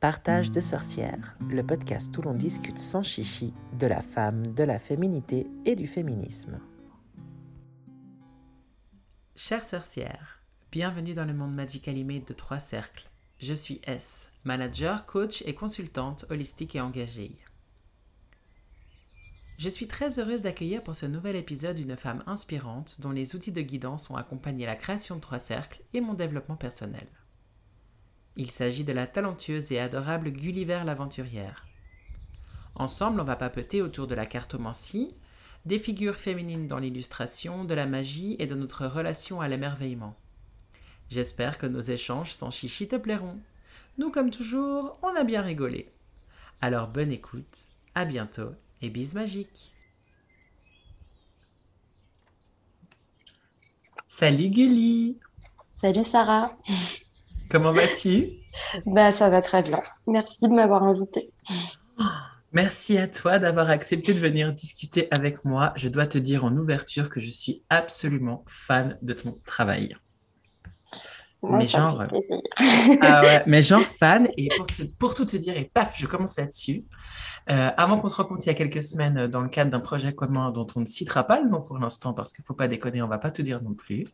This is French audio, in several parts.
Partage de sorcières, le podcast où l'on discute sans chichi de la femme, de la féminité et du féminisme. Chères sorcières, bienvenue dans le monde Magic Animé de Trois Cercles. Je suis S, manager, coach et consultante holistique et engagée. Je suis très heureuse d'accueillir pour ce nouvel épisode une femme inspirante dont les outils de guidance ont accompagné la création de Trois Cercles et mon développement personnel. Il s'agit de la talentueuse et adorable Gulliver l'aventurière. Ensemble, on va papeter autour de la cartomancie, des figures féminines dans l'illustration, de la magie et de notre relation à l'émerveillement. J'espère que nos échanges sans chichi te plairont. Nous, comme toujours, on a bien rigolé. Alors bonne écoute, à bientôt et bis magique. Salut Gully Salut Sarah Comment vas-tu? Bah ça va très bien. Merci de m'avoir invité. Merci à toi d'avoir accepté de venir discuter avec moi. Je dois te dire en ouverture que je suis absolument fan de ton travail. mais genre, ah ouais, mais genre fan et pour, tout te dire et paf, je commence là-dessus. Euh, avant qu'on se rencontre il y a quelques semaines dans le cadre d'un projet commun dont on ne citera pas le nom pour l'instant parce qu'il ne faut pas déconner, on va pas tout dire non plus.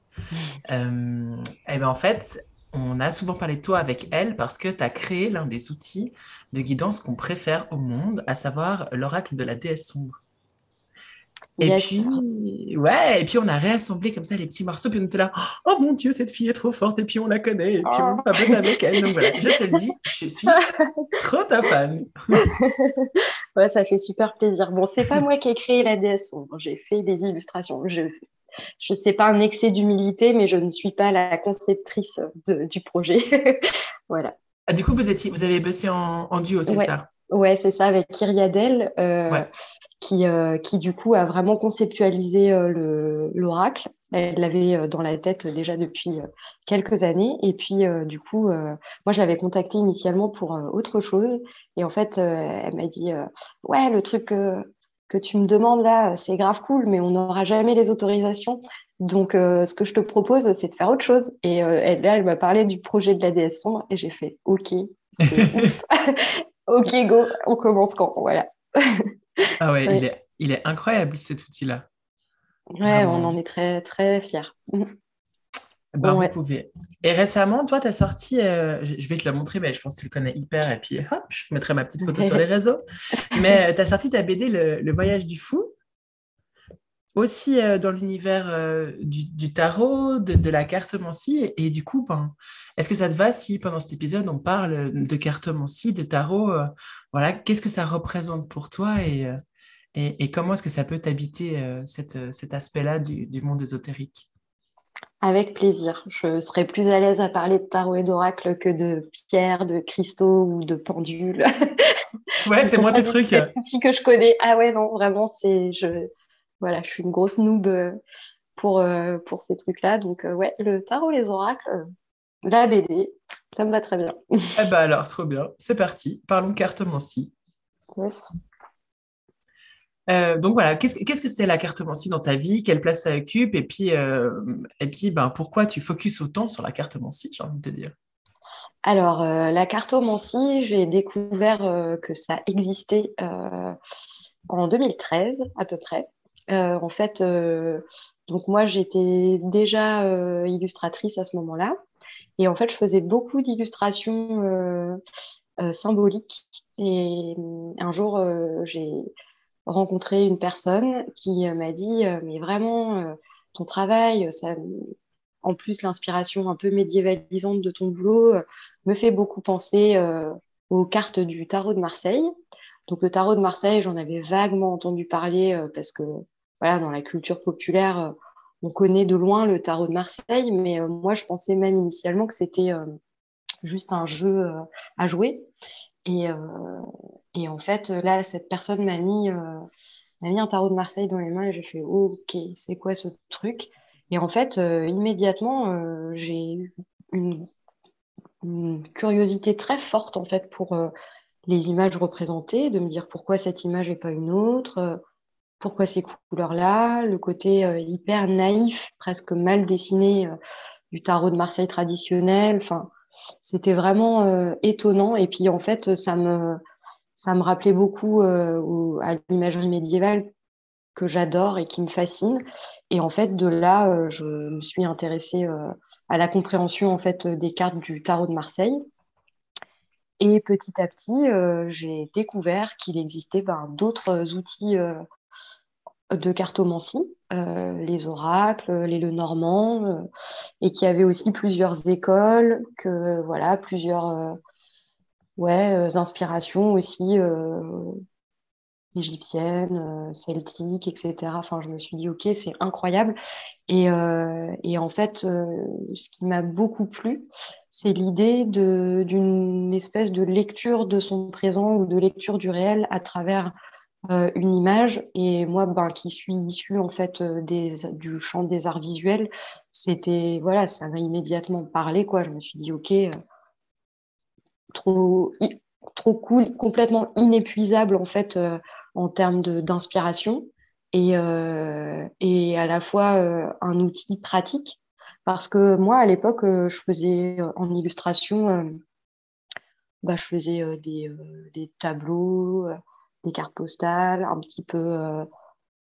Euh, et ben en fait, on a souvent parlé de toi avec elle parce que tu as créé l'un des outils de guidance qu'on préfère au monde, à savoir l'oracle de la déesse sombre. Et puis, ouais, et puis on a réassemblé comme ça les petits morceaux, puis on était là, oh mon Dieu, cette fille est trop forte, et puis on la connaît, et puis on on oh. avec elle. Donc voilà, je te le dis, je suis trop ta fan. ouais, ça fait super plaisir. Bon, c'est pas moi qui ai créé la déesse sombre, j'ai fait des illustrations. Je je sais pas un excès d'humilité, mais je ne suis pas la conceptrice du projet. voilà. Ah, du coup, vous, étiez, vous avez bossé en, duo, c'est ça? Ouais, c'est ça, avec Kyriadel, euh, qui, euh, qui du coup a vraiment conceptualisé euh, l'oracle. Elle l'avait dans la tête déjà depuis quelques années. Et puis, du coup, moi, je l'avais contactée initialement pour autre chose. Et en fait, elle m'a dit Ouais, le truc que tu me demandes là, c'est grave cool, mais on n'aura jamais les autorisations. Donc, euh, ce que je te propose, c'est de faire autre chose. Et euh, elle, là, elle m'a parlé du projet de la DS sombre et j'ai fait OK, OK, go, on commence quand Voilà. ah ouais, Il, est, il est incroyable cet outil-là. Ouais, on en est très, très fiers. Ben, vous pouvez. Et récemment, toi, tu as sorti, euh, je vais te la montrer, mais je pense que tu le connais hyper, et puis je mettrai ma petite photo sur les réseaux. Mais euh, tu as sorti ta BD, le, Voyage du Fou, aussi euh, dans l'univers du, tarot, de, la cartomancie. Et, et du coup, ben, est-ce que ça te va si pendant cet épisode, on parle de cartomancie, de tarot Voilà, qu'est-ce que ça représente pour toi et, et, comment est-ce que ça peut t'habiter cet aspect-là du, du monde ésotérique? Avec plaisir. Je serais plus à l'aise à parler de tarot et d'oracle que de pierres, de cristaux ou de pendules. Ouais, c'est moi tes trucs. C'est outils que je connais. Ah ouais, non, vraiment, c'est je voilà, je suis une grosse noob euh, pour euh, pour ces trucs-là. Donc euh, ouais, le tarot, les oracles, la BD, ça me va très bien. eh ben alors, trop bien. C'est parti. Parlons cartomancie. Yes. Euh, donc voilà, qu'est-ce, que c'était la cartomancie dans ta vie? Quelle place ça occupe? Et puis, euh, et puis ben, pourquoi tu focuses autant sur la cartomancie, j'ai envie de te dire? Alors, euh, la cartomancie, j'ai découvert que ça existait en 2013 à peu près. en fait, donc moi, j'étais déjà illustratrice à ce moment-là. Et en fait, je faisais beaucoup d'illustrations symboliques. Et un jour, j'ai rencontré une personne qui euh, m'a dit euh, mais vraiment euh, ton travail ça en plus l'inspiration un peu médiévalisante de ton boulot me fait beaucoup penser aux cartes du tarot de Marseille. Donc le tarot de Marseille j'en avais vaguement entendu parler parce que voilà dans la culture populaire on connaît de loin le tarot de Marseille mais moi je pensais même initialement que c'était juste un jeu à jouer et, et en fait, là, cette personne m'a mis, euh, mis un tarot de Marseille dans les mains et j'ai fait OK, c'est quoi ce truc? Et en fait, euh, immédiatement, euh, j'ai eu une, curiosité très forte en fait pour les images représentées, de me dire pourquoi cette image et pas une autre, pourquoi ces couleurs-là, le côté hyper naïf, presque mal dessiné du tarot de Marseille traditionnel. Enfin, c'était vraiment étonnant. Et puis en fait, ça me, ça me rappelait beaucoup à l'imagerie médiévale que j'adore et qui me fascine. Et en fait, de là, je me suis intéressée à la compréhension en fait des cartes du tarot de Marseille. Et petit à petit, j'ai découvert qu'il existait ben, d'autres outils de cartomancie, euh, les oracles, les Lenormand, euh, et qui avait aussi plusieurs écoles, que voilà, plusieurs euh, ouais, inspirations aussi égyptiennes, celtiques, etc. Enfin, je me suis dit, ok, c'est incroyable. Et, et, en fait, ce qui m'a beaucoup plu, c'est l'idée d'une espèce de lecture de son présent ou de lecture du réel à travers euh, une image. Et moi, ben, qui suis issue en fait euh, des, du champ des arts visuels, c'était voilà, ça m'a immédiatement parlé. Quoi. Je me suis dit, ok, euh, trop, trop cool, complètement inépuisable en fait en termes d'inspiration. Et, et à la fois un outil pratique. Parce que moi, à l'époque, je faisais en illustration, bah, je faisais des, des tableaux, des cartes postales, un petit peu euh,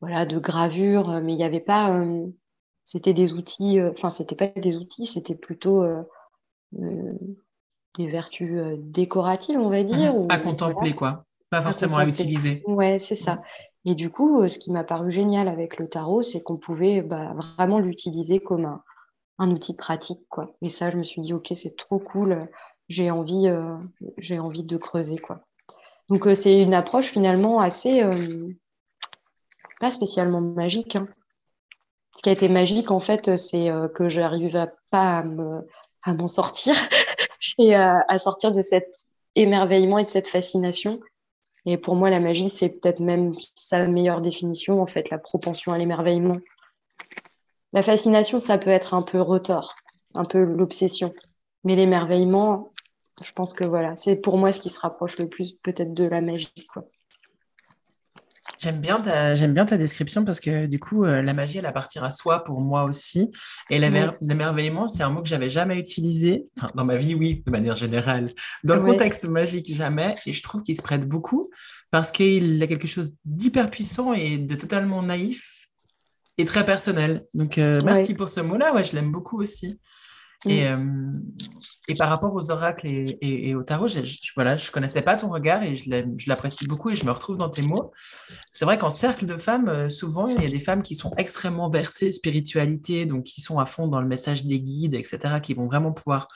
voilà, de gravure, mais il n'y avait pas. Euh, c'était des outils, euh, enfin, c'était pas des outils, c'était plutôt des vertus décoratives, on va dire. à contempler, quoi. Pas forcément à, utiliser. Ouais, c'est ça. Et du coup, ce qui m'a paru génial avec le tarot, c'est qu'on pouvait bah, vraiment l'utiliser comme un, un, outil pratique, quoi. Et ça, je me suis dit, ok, c'est trop cool. J'ai envie, j'ai envie de creuser, quoi. Donc euh, c'est une approche finalement assez euh, pas spécialement magique. Hein. Ce qui a été magique en fait, c'est euh, que je n'arrivais pas à m'en sortir et à, sortir de cet émerveillement et de cette fascination. Et pour moi, la magie, c'est peut-être même sa meilleure définition, en fait, la propension à l'émerveillement. La fascination, ça peut être un peu retort, un peu l'obsession. Mais l'émerveillement, je pense que voilà, c'est pour moi ce qui se rapproche le plus peut-être de la magie. J'aime bien, ta, j'aime bien ta description parce que du coup, euh, la magie, elle appartient à soi pour moi aussi. Et l'émerveillement, c'est un mot que j'avais jamais utilisé. Enfin, dans ma vie, oui, de manière générale. Dans le contexte magique, jamais. Et je trouve qu'il se prête beaucoup parce qu'il a quelque chose d'hyper puissant et de totalement naïf et très personnel. Donc, euh, merci pour ce mot-là. Ouais, je l'aime beaucoup aussi. Et, mm. euh, et, par rapport aux oracles et, et, au tarot, je, ne voilà, je connaissais pas ton regard et je l'apprécie beaucoup et je me retrouve dans tes mots. C'est vrai qu'en cercle de femmes, euh, souvent, il y a des femmes qui sont extrêmement versées spiritualité, donc qui sont à fond dans le message des guides, etc., qui vont vraiment pouvoir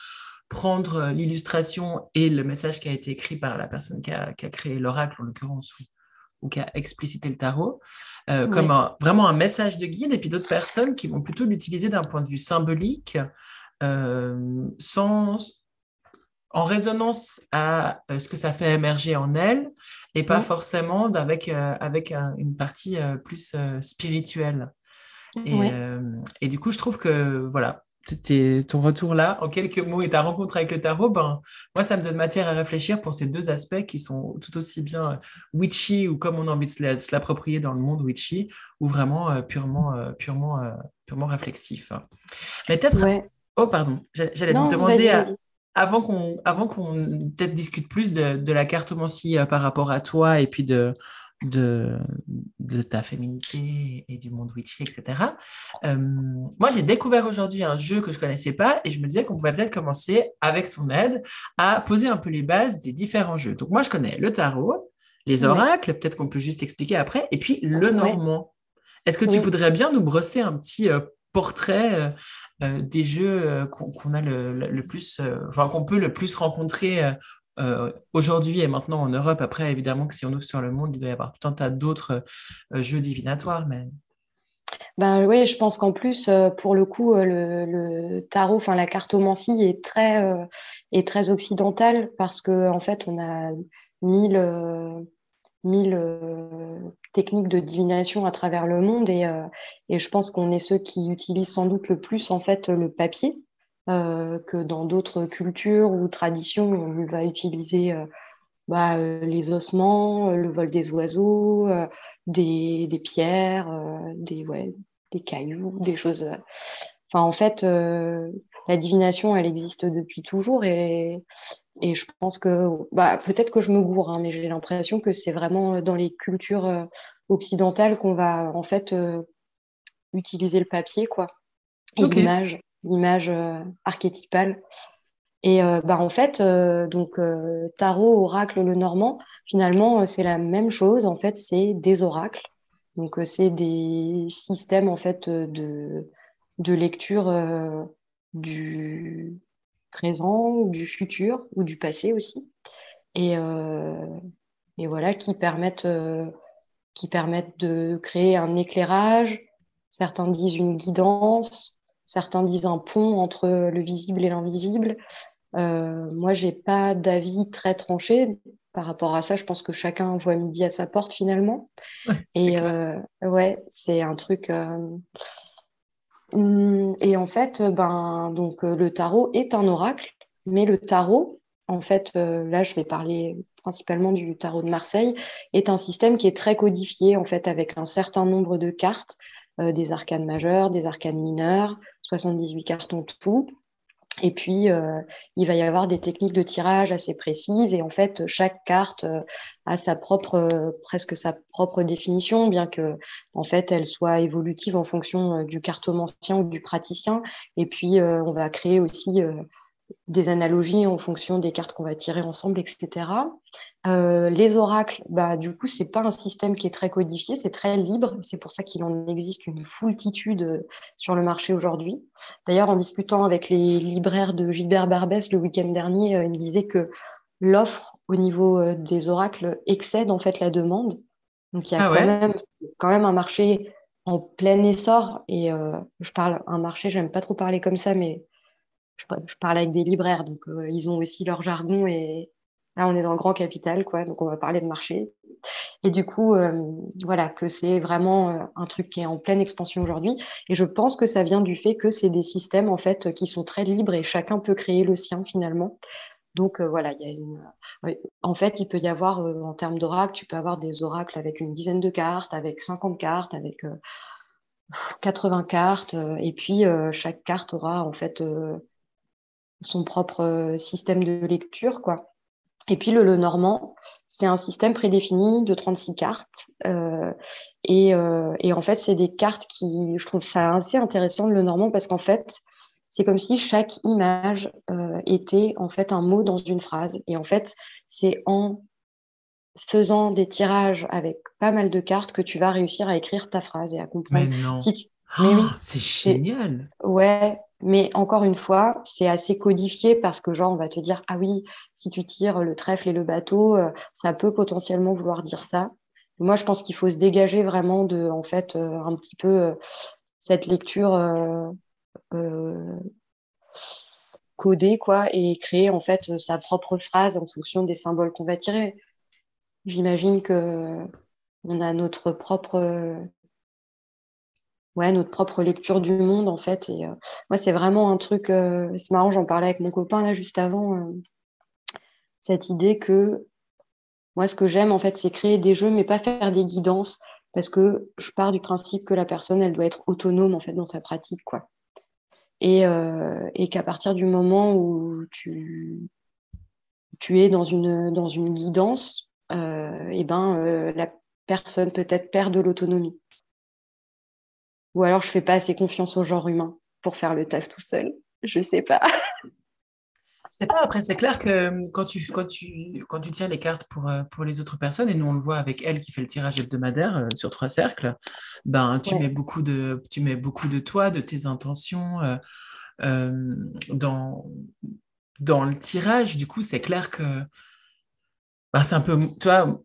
prendre euh, l'illustration et le message qui a été écrit par la personne qui a, qui a créé l'oracle, en l'occurrence, ou, ou, qui a explicité le tarot, comme un, vraiment un message de guide, et puis d'autres personnes qui vont plutôt l'utiliser d'un point de vue symbolique, euh, sans, en résonance à euh, ce que ça fait émerger en elle et pas forcément avec, euh, avec une partie plus spirituelle. Et, et, du coup, je trouve que voilà, ton retour là, en quelques mots, et ta rencontre avec le tarot, ben, moi, ça me donne matière à réfléchir pour ces deux aspects qui sont tout aussi bien witchy ou comme on a envie de se l'approprier dans le monde witchy, ou vraiment purement, purement, purement réflexif. Mais peut-être Oh, pardon, j'allais te demander, avant qu'on avant qu'on peut-être discute plus de, la cartomancie euh, par rapport à toi et puis de, de, de ta féminité et du monde witchy, etc. Euh, moi, j'ai découvert aujourd'hui un jeu que je ne connaissais pas et je me disais qu'on pouvait peut-être commencer, avec ton aide, à poser un peu les bases des différents jeux. Donc, moi, je connais le tarot, les oracles, peut-être qu'on peut juste expliquer après, et puis le normand. Est-ce que tu voudrais bien nous brosser un petit euh, portrait euh, des jeux euh, qu'on a le, plus, euh, enfin qu'on peut le plus rencontrer aujourd'hui et maintenant en Europe. Après, évidemment que si on ouvre sur le monde, il doit y avoir tout un tas d'autres jeux divinatoires, mais ben oui, je pense qu'en plus, pour le coup, le, tarot, enfin la cartomancie est très, est très occidentale parce qu'en en fait, on a mille, mille euh, techniques de divination à travers le monde et, euh, et je pense qu'on est ceux qui utilisent sans doute le plus en fait le papier euh, que dans d'autres cultures ou traditions on va utiliser bah, les ossements, le vol des oiseaux, des, des, pierres, des, ouais, des cailloux, des choses. Enfin, en fait, la divination, elle existe depuis toujours et, et je pense que, bah, peut-être que je me gourre, hein, mais j'ai l'impression que c'est vraiment dans les cultures euh, occidentales qu'on va en fait euh, utiliser le papier, quoi, et l'image, l'image euh, archétypale. Et bah, en fait, donc tarot, oracle, le normand, finalement, c'est la même chose. En fait, c'est des oracles. Donc, c'est des systèmes en fait de, de lecture du, présent du futur ou du passé aussi. Et, euh, et voilà, qui permettent, euh, qui permettent de créer un éclairage. Certains disent une guidance, certains disent un pont entre le visible et l'invisible. Euh, moi, j'ai pas d'avis très tranché par rapport à ça. Je pense que chacun voit midi à sa porte finalement. et euh, ouais, c'est un truc. Hum, et en fait, ben, donc, euh, le tarot est un oracle, mais le tarot, en fait, euh, là, je vais parler principalement du tarot de Marseille, est un système qui est très codifié, en fait, avec un certain nombre de cartes, euh, des arcanes majeures, des arcanes mineures, 78 cartes en tout. Et puis, euh, il va y avoir des techniques de tirage assez précises. Et en fait, chaque carte euh, a sa propre, euh, presque sa propre définition, bien que, en fait, elle soit évolutive en fonction du cartomancien ou du praticien. Et puis, on va créer aussi des analogies en fonction des cartes qu'on va tirer ensemble, etc. Euh, les oracles, bah, du coup, c'est pas un système qui est très codifié, c'est très libre. C'est pour ça qu'il en existe une foultitude euh, sur le marché aujourd'hui. D'ailleurs, en discutant avec les libraires de Gilbert Barbès le week-end dernier, euh, il me disait que l'offre au niveau des oracles excède en fait la demande. Donc, il y a ah quand, même, quand même un marché en plein essor. Et je parle un marché, j'aime pas trop parler comme ça, mais je, parle avec des libraires, donc euh, ils ont aussi leur jargon et là on est dans le grand capital, quoi, donc on va parler de marché. Et du coup, euh, voilà, que c'est vraiment euh, un truc qui est en pleine expansion aujourd'hui. Et je pense que ça vient du fait que c'est des systèmes en fait qui sont très libres et chacun peut créer le sien finalement. Donc voilà, il y a une. En fait, il peut y avoir en termes d'oracle, tu peux avoir des oracles avec une dizaine de cartes, avec 50 cartes, avec 80 cartes, et puis chaque carte aura en fait son propre euh, système de lecture, quoi. Et puis le, le normand, c'est un système prédéfini de 36 cartes. Euh, et, euh, et, en fait, c'est des cartes qui, je trouve ça assez intéressant, le normand, parce qu'en fait, c'est comme si chaque image euh, était en fait un mot dans une phrase. Et en fait, c'est en faisant des tirages avec pas mal de cartes que tu vas réussir à écrire ta phrase et à comprendre. Mais non. Mais oui. c'est génial. Ouais, mais encore une fois, c'est assez codifié parce que genre on va te dire ah oui, si tu tires le trèfle et le bateau, euh, ça peut potentiellement vouloir dire ça. Moi, je pense qu'il faut se dégager vraiment de en fait euh, un petit peu euh, cette lecture codée quoi et créer en fait sa propre phrase en fonction des symboles qu'on va tirer. J'imagine que on a notre propre ouais, notre propre lecture du monde, en fait. Et euh, moi, c'est vraiment un truc, euh, c'est marrant, j'en parlais avec mon copain là juste avant, euh, cette idée que moi, ce que j'aime, en fait, c'est créer des jeux, mais pas faire des guidances, parce que je pars du principe que la personne, elle doit être autonome, en fait, dans sa pratique. Et, qu'à partir du moment où tu, es dans une, guidance, et ben, la personne peut-être perd de l'autonomie. Ou alors je fais pas assez confiance au genre humain pour faire le taf tout seul. Je sais pas. C'est pas après, c'est clair que quand tu, quand, tu, quand tu tiens les cartes pour, euh, pour les autres personnes, et nous on le voit avec elle qui fait le tirage hebdomadaire euh, sur trois cercles, ben, tu, mets beaucoup de, tu mets beaucoup de toi, de tes intentions euh, dans, dans le tirage. Du coup, c'est clair que ben, c'est un peu, tu vois,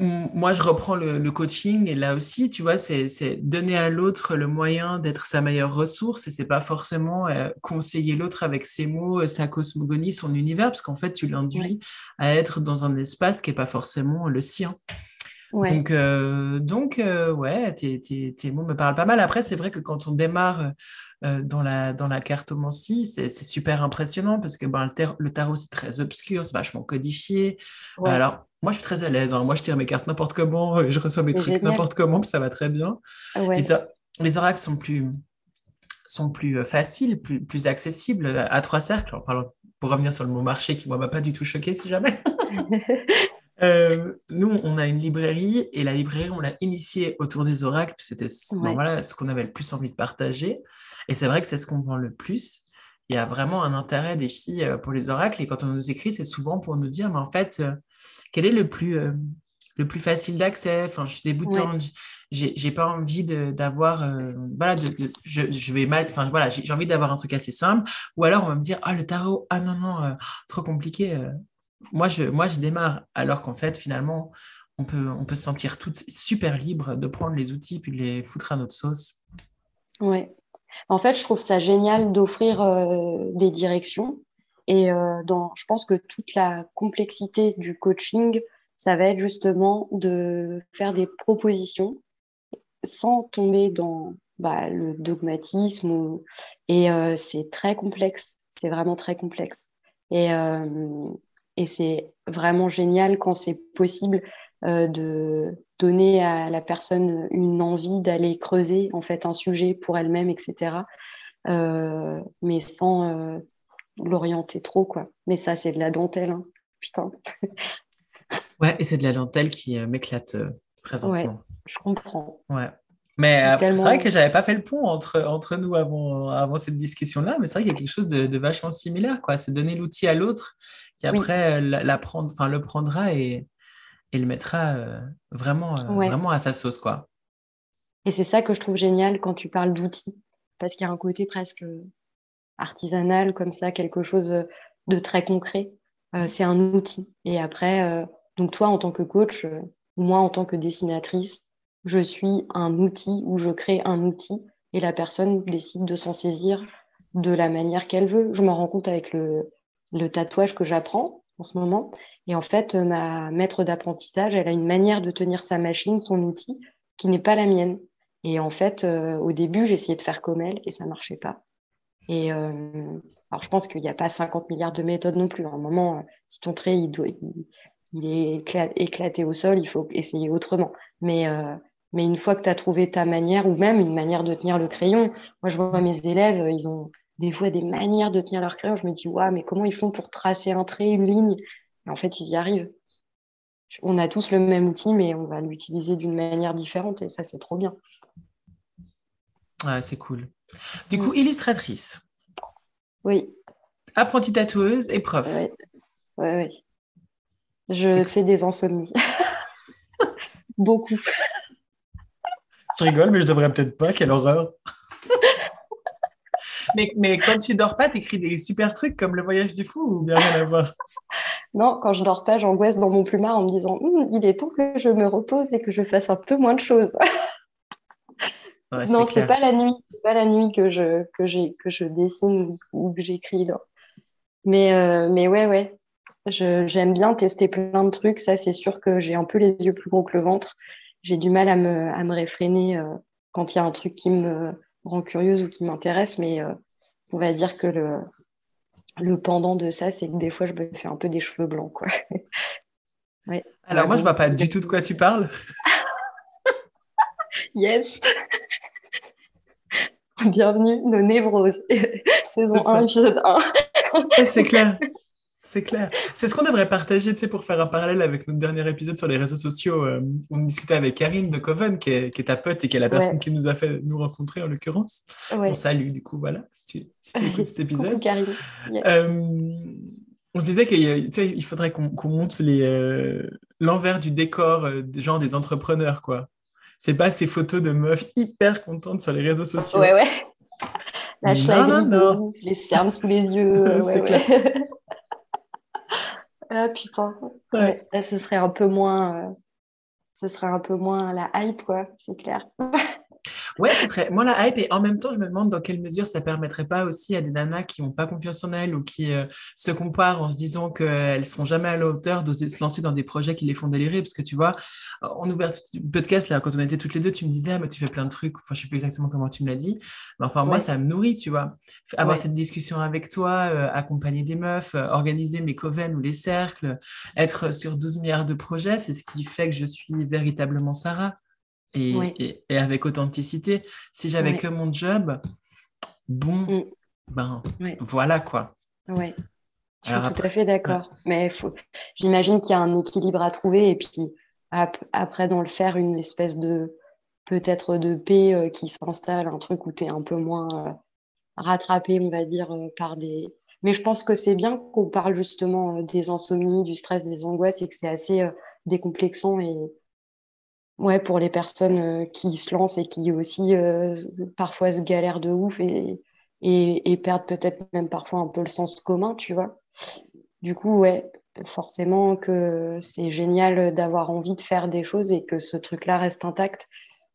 moi, je reprends le, coaching et là aussi, tu vois, c'est donner à l'autre le moyen d'être sa meilleure ressource et c'est pas forcément euh, conseiller l'autre avec ses mots, sa cosmogonie, son univers, parce qu'en fait, tu l'induis à être dans un espace qui est pas forcément le sien. Donc, euh, donc euh, ouais, tes, tes, mots me parlent pas mal. Après, c'est vrai que quand on démarre dans, la, dans la cartomancie, c'est super impressionnant parce que ben, le, le tarot, c'est très obscur, c'est vachement codifié. Alors, moi, je suis très à l'aise. Hein. Moi, je tire mes cartes n'importe comment, je reçois mes trucs n'importe comment, puis ça va très bien. Ah les oracles sont plus, sont plus faciles, plus, plus accessibles à trois cercles. pour revenir sur le mot marché qui, moi, m'a pas du tout choqué, si jamais. nous, on a une librairie et la librairie, on l'a initiée autour des oracles. C'était voilà, ce qu'on avait le plus envie de partager. Et c'est vrai que c'est ce qu'on vend le plus. Il y a vraiment un intérêt des filles pour les oracles. Et quand on nous écrit, c'est souvent pour nous dire, mais en fait, quel est le plus, le plus facile d'accès? Enfin, je suis débutante, j'ai pas envie d'avoir, voilà, je, vais mal, enfin voilà, j'ai envie d'avoir un truc assez simple. Ou alors on va me dire, ah le tarot, ah non non, trop compliqué. Moi je, moi je démarre, alors qu'en fait finalement on peut, on peut se sentir toutes super libre de prendre les outils puis de les foutre à notre sauce. Oui. En fait, je trouve ça génial d'offrir des directions et euh, dans, je pense que toute la complexité du coaching, ça va être justement de faire des propositions sans tomber dans bah, le dogmatisme. Et euh, c'est très complexe, c'est vraiment très complexe. Et, euh, et c'est vraiment génial quand c'est possible de donner à la personne une envie d'aller creuser en fait un sujet pour elle-même, etc. mais sans l'orienter trop, quoi. Mais ça, c'est de la dentelle, hein. putain. ouais, et c'est de la dentelle qui euh, m'éclate euh, présentement. Ouais, je comprends. Ouais. Mais euh, c'est vrai que j'avais pas fait le pont entre, entre nous avant, avant cette discussion-là, mais c'est vrai qu'il y a quelque chose de, vachement similaire, quoi. C'est donner l'outil à l'autre qui après enfin, le prendra et, et le mettra vraiment, vraiment à sa sauce, quoi. Et c'est ça que je trouve génial quand tu parles d'outils, parce qu'il y a un côté presque artisanal comme ça, quelque chose de très concret. Euh, c'est un outil. Et après, euh, donc toi en tant que coach, euh, moi en tant que dessinatrice, je suis un outil ou je crée un outil et la personne décide de s'en saisir de la manière qu'elle veut. Je m'en rends compte avec le, le tatouage que j'apprends en ce moment. Et en fait, ma maître d'apprentissage, elle a une manière de tenir sa machine, son outil, qui n'est pas la mienne. Et en fait, au début, j'essayais de faire comme elle et ça marchait pas. Et euh, alors, je pense qu'il n'y a pas 50 milliards de méthodes non plus. À un moment, euh, si ton trait il, doit, il, est éclaté au sol, il faut essayer autrement. Mais, euh, mais une fois que tu as trouvé ta manière, ou même une manière de tenir le crayon, moi je vois mes élèves, ils ont des fois des manières de tenir leur crayon. Je me dis, waouh, mais comment ils font pour tracer un trait, une ligne? En fait, ils y arrivent. On a tous le même outil, mais on va l'utiliser d'une manière différente et ça, c'est trop bien. Ouais, c'est cool. Du coup, illustratrice. Oui. Apprentie tatoueuse et prof. Oui, oui, oui. Je fais des insomnies. Beaucoup. Je rigole, mais je devrais peut-être pas. Quelle horreur. mais, mais quand tu dors pas, tu écris des super trucs comme le voyage du fou ou bien rien à voir Non, quand je dors pas, j'angoisse dans mon plumard en me disant hum, il est temps que je me repose et que je fasse un peu moins de choses non, c'est pas la nuit. C'est pas la nuit que je, que j'ai, que je dessine ou que j'écris. Mais, euh, mais ouais, ouais. j'aime bien tester plein de trucs. Ça, c'est sûr que j'ai un peu les yeux plus gros que le ventre. J'ai du mal à me, à me réfréner euh, quand il y a un truc qui me rend curieuse ou qui m'intéresse. Mais euh, on va dire que le, le pendant de ça, c'est que des fois, je me fais un peu des cheveux blancs. Quoi. ouais. Alors, moi, je vois pas du tout de quoi tu parles. yes. Bienvenue, nos névroses. Saison 1, épisode 1. c'est clair. C'est clair. C'est ce qu'on devrait partager, tu sais, pour faire un parallèle avec notre dernier épisode sur les réseaux sociaux. Euh, on discutait avec Karine de Coven, qui est, ta pote et qui est la personne qui nous a fait nous rencontrer en l'occurrence. On salue, du coup, voilà, si tu, écoutes cet épisode. Coucou, Karine. Euh, on se disait qu'il faudrait qu'on monte euh, l'envers du décor, genre des entrepreneurs, quoi c'est pas ces photos de meufs hyper contentes sur les réseaux sociaux. Ouais, ouais. La non, les cernes sous les yeux. ouais, ouais. ah putain. Ouais. Là, ce serait un peu moins. Euh, ce serait un peu moins la hype, quoi, c'est clair. Ouais, ce serait moi la hype et en même temps, je me demande dans quelle mesure ça permettrait pas aussi à des nanas qui n'ont pas confiance en elles ou qui euh, se comparent en se disant qu'elles seront jamais à la hauteur d'oser se lancer dans des projets qui les font délirer. Parce que tu vois, en ouverture du podcast, là, quand on était toutes les deux, tu me disais, ah, mais tu fais plein de trucs. Enfin, je sais plus exactement comment tu me l'as dit. Mais enfin, moi, ça me nourrit, tu vois. Avoir cette discussion avec toi, euh, accompagner des meufs, euh, organiser mes coven ou les cercles, être sur 12 milliards de projets, c'est ce qui fait que je suis véritablement Sarah et, avec authenticité. Si j'avais que mon job, bon, mm. ben voilà quoi. Ouais. Je suis tout à fait d'accord. Mais faut... j'imagine qu'il y a un équilibre à trouver et puis après, dans le faire, une espèce de peut-être de paix euh, qui s'installe, un truc où tu es un peu moins euh, rattrapé, on va dire, euh, par des. Mais je pense que c'est bien qu'on parle justement des insomnies, du stress, des angoisses et que c'est assez décomplexant et ouais, pour les personnes qui se lancent et qui aussi parfois se galèrent de ouf et, perdent peut-être même parfois un peu le sens commun, tu vois. Du coup, ouais, forcément que c'est génial d'avoir envie de faire des choses et que ce truc-là reste intact.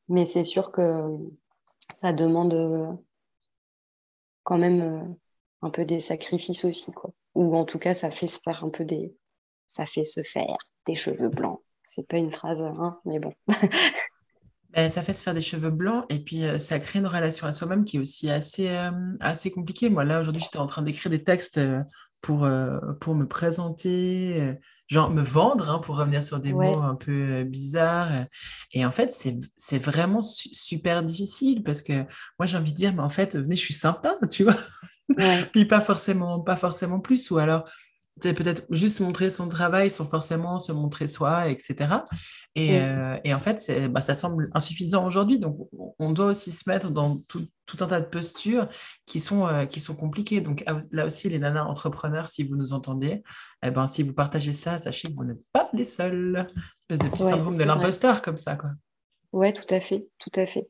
Mais c'est sûr que ça demande euh, quand même euh, un peu des sacrifices aussi, quoi. Ou en tout cas, ça fait se faire un peu des, ça fait se faire des cheveux blancs. C'est pas une phrase, hein, mais bon. Ben, ça fait se faire des cheveux blancs et puis euh, ça crée une relation à soi-même qui est aussi assez, assez compliquée. Moi, là, aujourd'hui, j'étais en train d'écrire des textes pour, euh, pour me présenter, euh, genre me vendre, hein, pour revenir sur des mots un peu euh, bizarres. Et en fait, c'est vraiment super difficile parce que moi, j'ai envie de dire, mais en fait, venez, je suis sympa, tu vois. Puis pas forcément, pas forcément plus. Ou alors, peut-être juste montrer son travail sans forcément se montrer soi, etc. Et, euh, et en fait, bah, ça semble insuffisant aujourd'hui. Donc, on doit aussi se mettre dans tout, tout un tas de postures qui sont, euh, qui sont compliquées. Donc, là aussi, les nanas entrepreneurs, si vous nous entendez, eh ben, si vous partagez ça, sachez que vous n'êtes pas les seuls. Une espèce de petit syndrome de l'imposteur comme ça. Quoi. Ouais, tout à fait, tout à fait.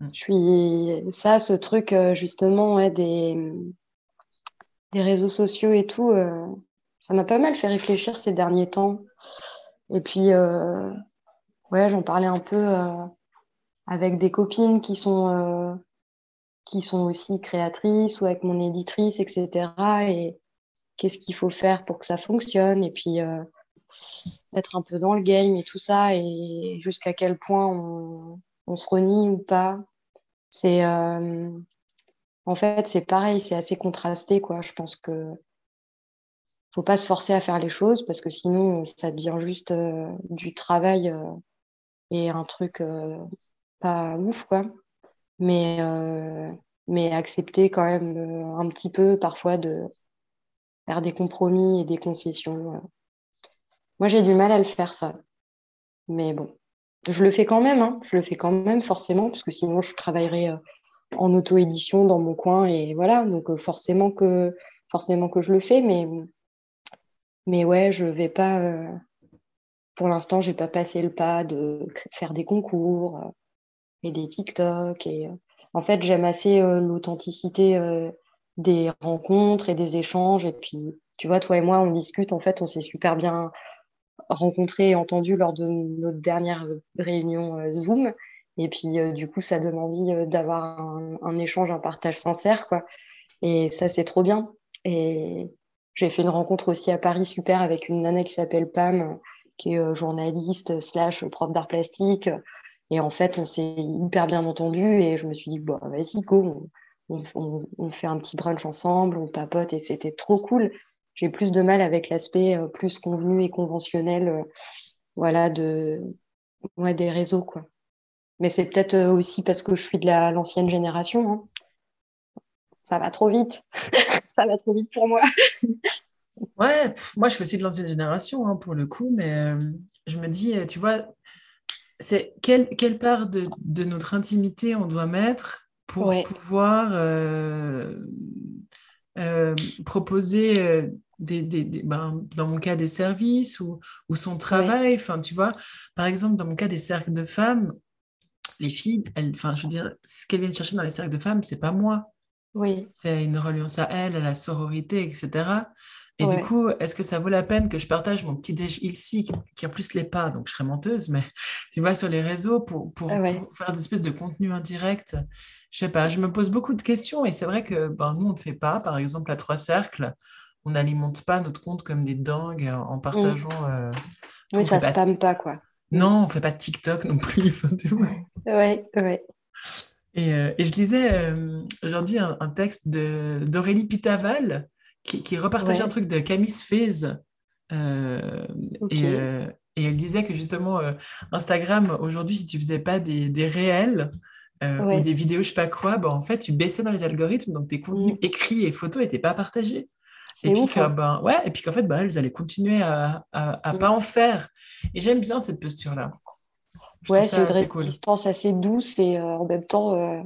Mmh. Je suis ça, ce truc euh, justement ouais, des des réseaux sociaux et tout, euh, ça m'a pas mal fait réfléchir ces derniers temps. Et puis, euh, ouais, j'en parlais un peu euh, avec des copines qui sont, qui sont aussi créatrices ou avec mon éditrice, etc. Et qu'est-ce qu'il faut faire pour que ça fonctionne et puis être un peu dans le game et tout ça et jusqu'à quel point on, on, se renie ou pas. C'est en fait, c'est pareil, c'est assez contrasté, quoi. Je pense que faut pas se forcer à faire les choses parce que sinon, ça devient juste euh, du travail euh, et un truc euh, pas ouf, quoi. Mais, mais accepter quand même un petit peu parfois de faire des compromis et des concessions. Moi, j'ai du mal à le faire, ça. Mais bon, je le fais quand même, hein. je le fais quand même forcément, parce que sinon, je travaillerais en auto-édition dans mon coin et voilà donc euh, forcément que forcément que je le fais mais mais ouais je vais pas euh, pour l'instant j'ai pas passé le pas de faire des concours euh, et des TikTok et en fait j'aime assez l'authenticité des rencontres et des échanges et puis tu vois toi et moi on discute en fait on s'est super bien rencontrés et entendus lors de notre dernière réunion Zoom et puis, euh, du coup, ça donne envie euh, d'avoir un, échange, un partage sincère, quoi. Et ça, c'est trop bien. Et j'ai fait une rencontre aussi à Paris super avec une nana qui s'appelle Pam, qui est euh, journaliste slash prof d'art plastique. Et en fait, on s'est hyper bien entendu et je me suis dit, bon, vas-y, go, on, on, fait un petit brunch ensemble, on papote et c'était trop cool. J'ai plus de mal avec l'aspect plus convenu et conventionnel, voilà, de, ouais, des réseaux, quoi. Mais c'est peut-être euh, aussi parce que je suis de l'ancienne génération. Hein. Ça va trop vite. ça va trop vite pour moi. ouais, moi je suis aussi de l'ancienne génération hein, pour le coup, mais euh, je me dis, euh, tu vois, c'est quelle, quelle part de, de, notre intimité on doit mettre pour pouvoir proposer des, des, ben, dans mon cas des services ou, ou son travail. Enfin, tu vois, par exemple, dans mon cas des cercles de femmes, les filles, enfin, je veux dire, ce qu'elles viennent chercher dans les cercles de femmes, c'est pas moi. Oui. C'est une reliance à elle, à la sororité, etc. Et du coup, est-ce que ça vaut la peine que je partage mon petit déj ici, qui en plus l'est pas, donc je serais menteuse, mais tu vois, sur les réseaux pour, pour, ah faire des espèces de contenu indirect Je sais pas, je me pose beaucoup de questions et c'est vrai que ben, nous, on ne fait pas. Par exemple, à Trois Cercles, on n'alimente pas notre compte comme des dingues en partageant. Euh, oui, ça ne spamme pas, quoi. Non, on fait pas de TikTok non plus. ouais, ouais. Et, euh, et je lisais euh, aujourd'hui un, texte d'Aurélie Pitaval qui, qui repartageait un truc de Camille Sfez. Euh, et, et, elle disait que justement, Instagram, aujourd'hui, si tu faisais pas des, des réels, ou des vidéos, je sais pas quoi, bah, en fait, tu baissais dans les algorithmes, donc tes contenus mm. écrits et photos n'étaient pas partagés. Et puis, hein. ben, ouais, et puis qu'en fait, ben, elles allaient continuer à ne mm. pas en faire. Et j'aime bien cette posture-là. Ouais, c'est une résistance assez douce et en même temps,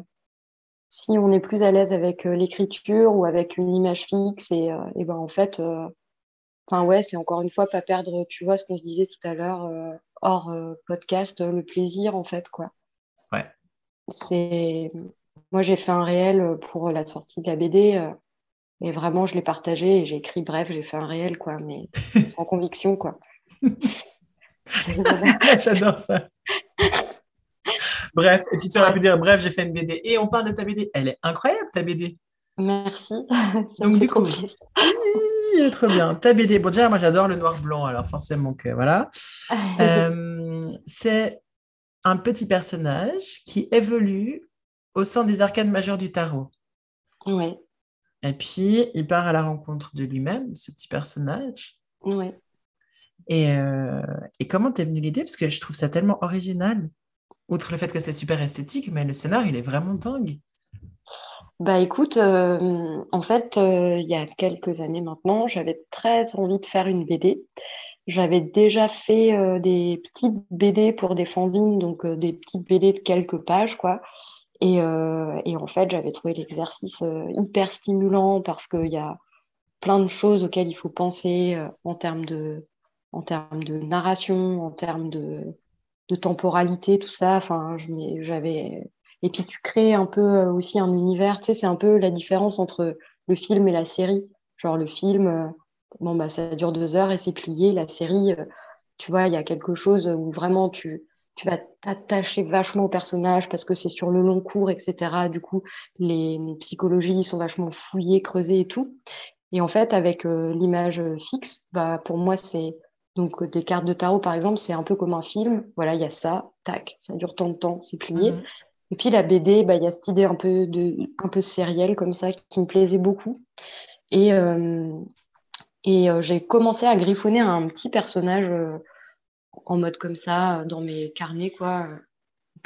si on est plus à l'aise avec l'écriture ou avec une image fixe, et, et ben, en fait, Enfin, ouais, c'est encore une fois pas perdre, tu vois, ce qu'on se disait tout à l'heure, euh, hors euh, podcast, le plaisir, en fait, quoi. Ouais. C'est... Moi, j'ai fait un réel pour la sortie de la BD, et vraiment, je l'ai partagé, et j'ai écrit, bref, j'ai fait un réel, quoi, mais sans conviction, quoi. J'adore ça. bref, et puis tu aurais pu dire, bref, j'ai fait une BD, et on parle de ta BD. Elle est incroyable, ta BD. Merci. Donc, du coup, oui, très bien. Ta BD, bon, déjà, moi, j'adore le noir-blanc, alors forcément que voilà. Euh, c'est un petit personnage qui évolue au sein des arcades majeures du tarot. Oui. Et puis, il part à la rencontre de lui-même, ce petit personnage. Oui. Et, euh, et comment t'es venue l'idée? Parce que je trouve ça tellement original. Outre le fait que c'est super esthétique, mais le scénar, il est vraiment dingue. Bah écoute, euh, en fait, euh, il y a quelques années maintenant, j'avais très envie de faire une BD. J'avais déjà fait des petites BD pour des fanzines, donc des petites BD de quelques pages, quoi. Et, et en fait, j'avais trouvé l'exercice hyper stimulant parce qu'il y a plein de choses auxquelles il faut penser en termes de, en termes de narration, en termes de, temporalité, tout ça. Enfin, j'avais et puis tu crées un peu euh, aussi un univers. Tu sais, c'est un peu la différence entre le film et la série. Genre le film, euh, bon bah ça dure deux heures et c'est plié. La série, euh, tu vois, il y a quelque chose où vraiment tu tu vas t'attacher vachement au personnage parce que c'est sur le long cours, etc. Du coup, les psychologies sont vachement fouillées, creusées et tout. Et en fait, avec l'image fixe, bah, pour moi, c'est donc les cartes de tarot, par exemple, c'est un peu comme un film. Voilà, il y a ça, tac, ça dure tant de temps, c'est plié. Mhm. Et puis la BD, bah, il y a cette idée un peu, de, un peu sérielle comme ça qui me plaisait beaucoup. Et, euh, et euh, j'ai commencé à griffonner un petit personnage euh, en mode comme ça dans mes carnets. quoi.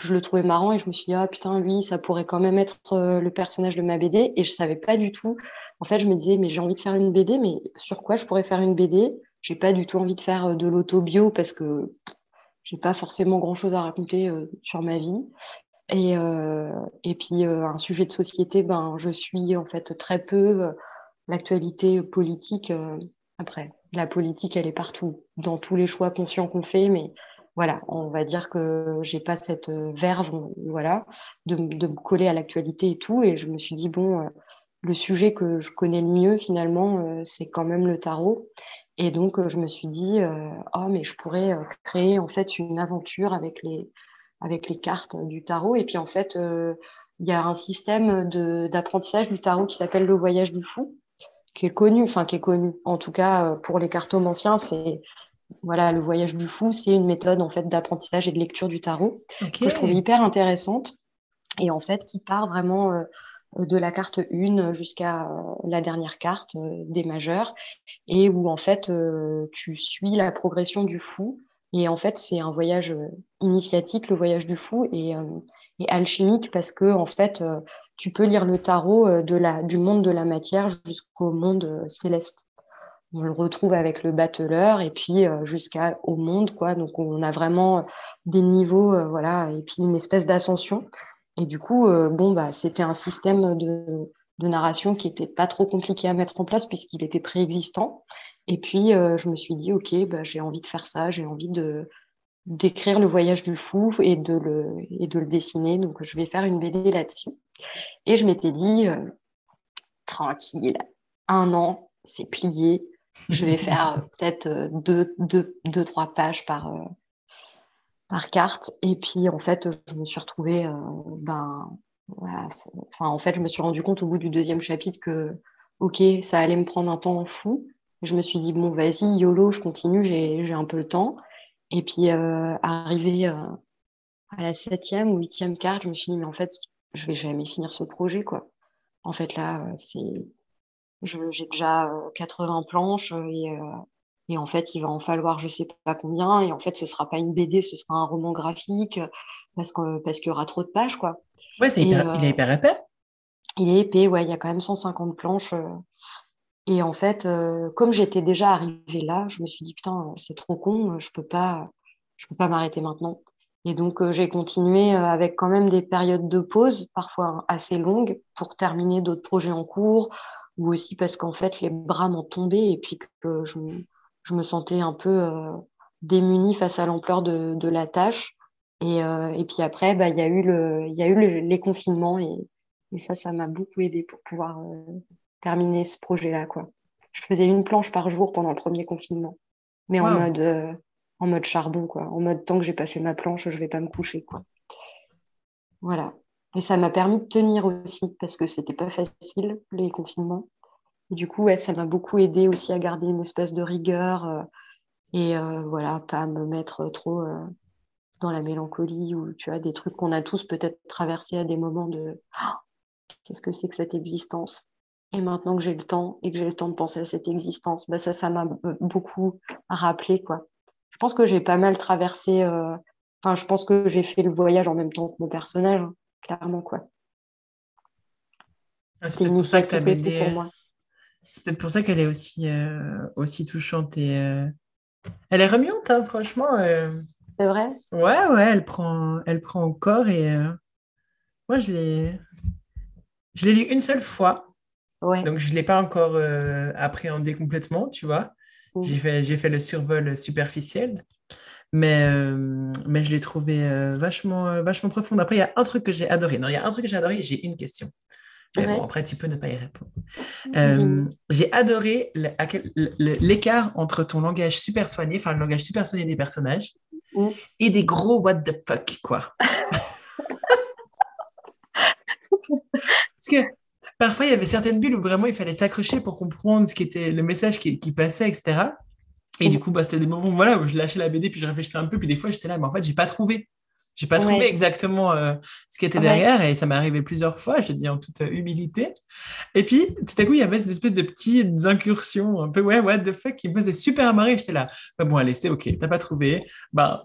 je le trouvais marrant et je me suis dit, ah putain, lui, ça pourrait quand même être le personnage de ma BD. Et je savais pas du tout. En fait, je me disais, mais j'ai envie de faire une BD, mais sur quoi je pourrais faire une BD J'ai pas du tout envie de faire de l'autobio parce que j'ai pas forcément grand chose à raconter sur ma vie. Et, euh, et puis, euh, un sujet de société, ben, je suis en fait très peu euh, l'actualité politique. après, la politique, elle est partout, dans tous les choix conscients qu'on fait, mais voilà, on va dire que j'ai pas cette verve, voilà, de, me coller à l'actualité et tout. Et je me suis dit, bon, le sujet que je connais le mieux, finalement, c'est quand même le tarot. Et donc, je me suis dit, oh, mais je pourrais créer en fait une aventure avec les, cartes du tarot. Et puis en fait, euh, il y a un système d'apprentissage du tarot qui s'appelle le voyage du fou, qui est connu, enfin qui est connu. En tout cas, euh, pour les cartomanciens, c'est voilà, le voyage du fou, c'est une méthode en fait d'apprentissage et de lecture du tarot que je trouve hyper intéressante et en fait qui part vraiment euh, de la carte 1 jusqu'à la dernière carte des majeurs et où en fait tu suis la progression du fou et en fait, c'est un voyage euh, initiatique, le voyage du fou, et, euh, alchimique parce que en fait, euh, tu peux lire le tarot de la, du monde de la matière jusqu'au monde céleste. On le retrouve avec le battleur et puis jusqu'au monde, quoi. Donc, on a vraiment des niveaux, voilà, et puis une espèce d'ascension. Et du coup, bon, bah, c'était un système de, de narration qui était pas trop compliqué à mettre en place puisqu'il était préexistant. Et puis, euh, je me suis dit, OK, bah, j'ai envie de faire ça, j'ai envie de d'écrire le voyage du fou et de, le, et de le dessiner. Donc, je vais faire une BD là-dessus. Et je m'étais dit, euh, tranquille, un an, c'est plié. Je vais faire euh, peut-être deux, deux, deux, trois pages par, par carte. Et puis, en fait, je me suis retrouvée, ben, enfin, en fait, je me suis rendu compte au bout du deuxième chapitre que, OK, ça allait me prendre un temps fou je me suis dit, bon, vas-y, YOLO, je continue, j'ai un peu le temps. Et puis, euh, arrivé euh, à la septième ou huitième carte, je me suis dit, mais en fait, je vais jamais finir ce projet, quoi. En fait, là, euh, c'est, j'ai déjà 80 planches et, et, en fait, il va en falloir je sais pas combien. Et en fait, ce sera pas une BD, ce sera un roman graphique parce que parce qu'il y aura trop de pages, quoi. Ouais, c'est il est hyper épais. Il est épais, ouais, il y a quand même 150 planches. Et en fait, comme j'étais déjà arrivée là, je me suis dit, putain, c'est trop con, je peux pas, je peux pas m'arrêter maintenant. Et donc, j'ai continué avec quand même des périodes de pause, parfois assez longues, pour terminer d'autres projets en cours, ou aussi parce qu'en fait, les bras m'ont tombé et puis que je, me sentais un peu euh, démunie face à l'ampleur de, la tâche. Et, euh, puis après, bah, il y a eu, le, y a eu les confinements et, ça, ça m'a beaucoup aidé pour pouvoir euh, terminer ce projet-là. Quoi. Je faisais une planche par jour pendant le premier confinement, mais en, mode, en mode charbon, quoi. en mode tant que j'ai pas fait ma planche, je vais pas me coucher. Quoi. Voilà. Et ça m'a permis de tenir aussi, parce que c'était pas facile, les confinements. Et du coup, ouais, ça m'a beaucoup aidé aussi à garder une espèce de rigueur euh, et euh, voilà, pas me mettre trop euh, dans la mélancolie ou tu vois, des trucs qu'on a tous peut-être traversés à des moments de oh, qu'est-ce que c'est que cette existence? Et maintenant que j'ai le temps et que j'ai le temps de penser à cette existence, bah ça, ça m'a beaucoup rappelé, quoi. Je pense que j'ai pas mal traversé, enfin, je pense que j'ai fait le voyage en même temps que mon personnage. Hein clairement quoi. Ah, c'est pour ça que moi. C'est peut-être pour ça qu'elle est aussi, euh, aussi touchante et euh, elle est remuante, hein, franchement. Euh. C'est vrai? Ouais, ouais, elle prend, elle prend encore et moi je l'ai, je l'ai lu une seule fois. Ouais. Donc je ne l'ai pas encore appréhendé complètement, tu vois. Mmh. J'ai fait, le survol superficiel. Mais, euh, mais je l'ai trouvé euh, vachement, euh, vachement profonde. Après, il y a un truc que j'ai adoré. Non, il y a un truc que j'ai adoré et j'ai une question. bon, après, tu peux ne pas y répondre. j'ai adoré l'écart entre ton langage super soigné, enfin le langage super soigné des personnages, mmh. et des gros what the fuck, quoi. Parce que parfois, il y avait certaines bulles où vraiment il fallait s'accrocher pour comprendre ce qui était le message qui, passait, etc. Et du coup, bah, c'était des moments voilà, où je lâchais la BD, puis je réfléchissais un peu, puis des fois, j'étais là, mais en fait, j'ai pas trouvé. J'ai pas trouvé exactement euh, ce qui était derrière et ça m'est arrivé plusieurs fois, je te dis en toute euh, humilité. Et puis, tout à coup, il y avait cette espèce de petites incursions, un peu, ouais, what the fuck, qui me faisait super marrer. J'étais là, bah, bon, allez, c'est OK, t'as pas trouvé. Bah,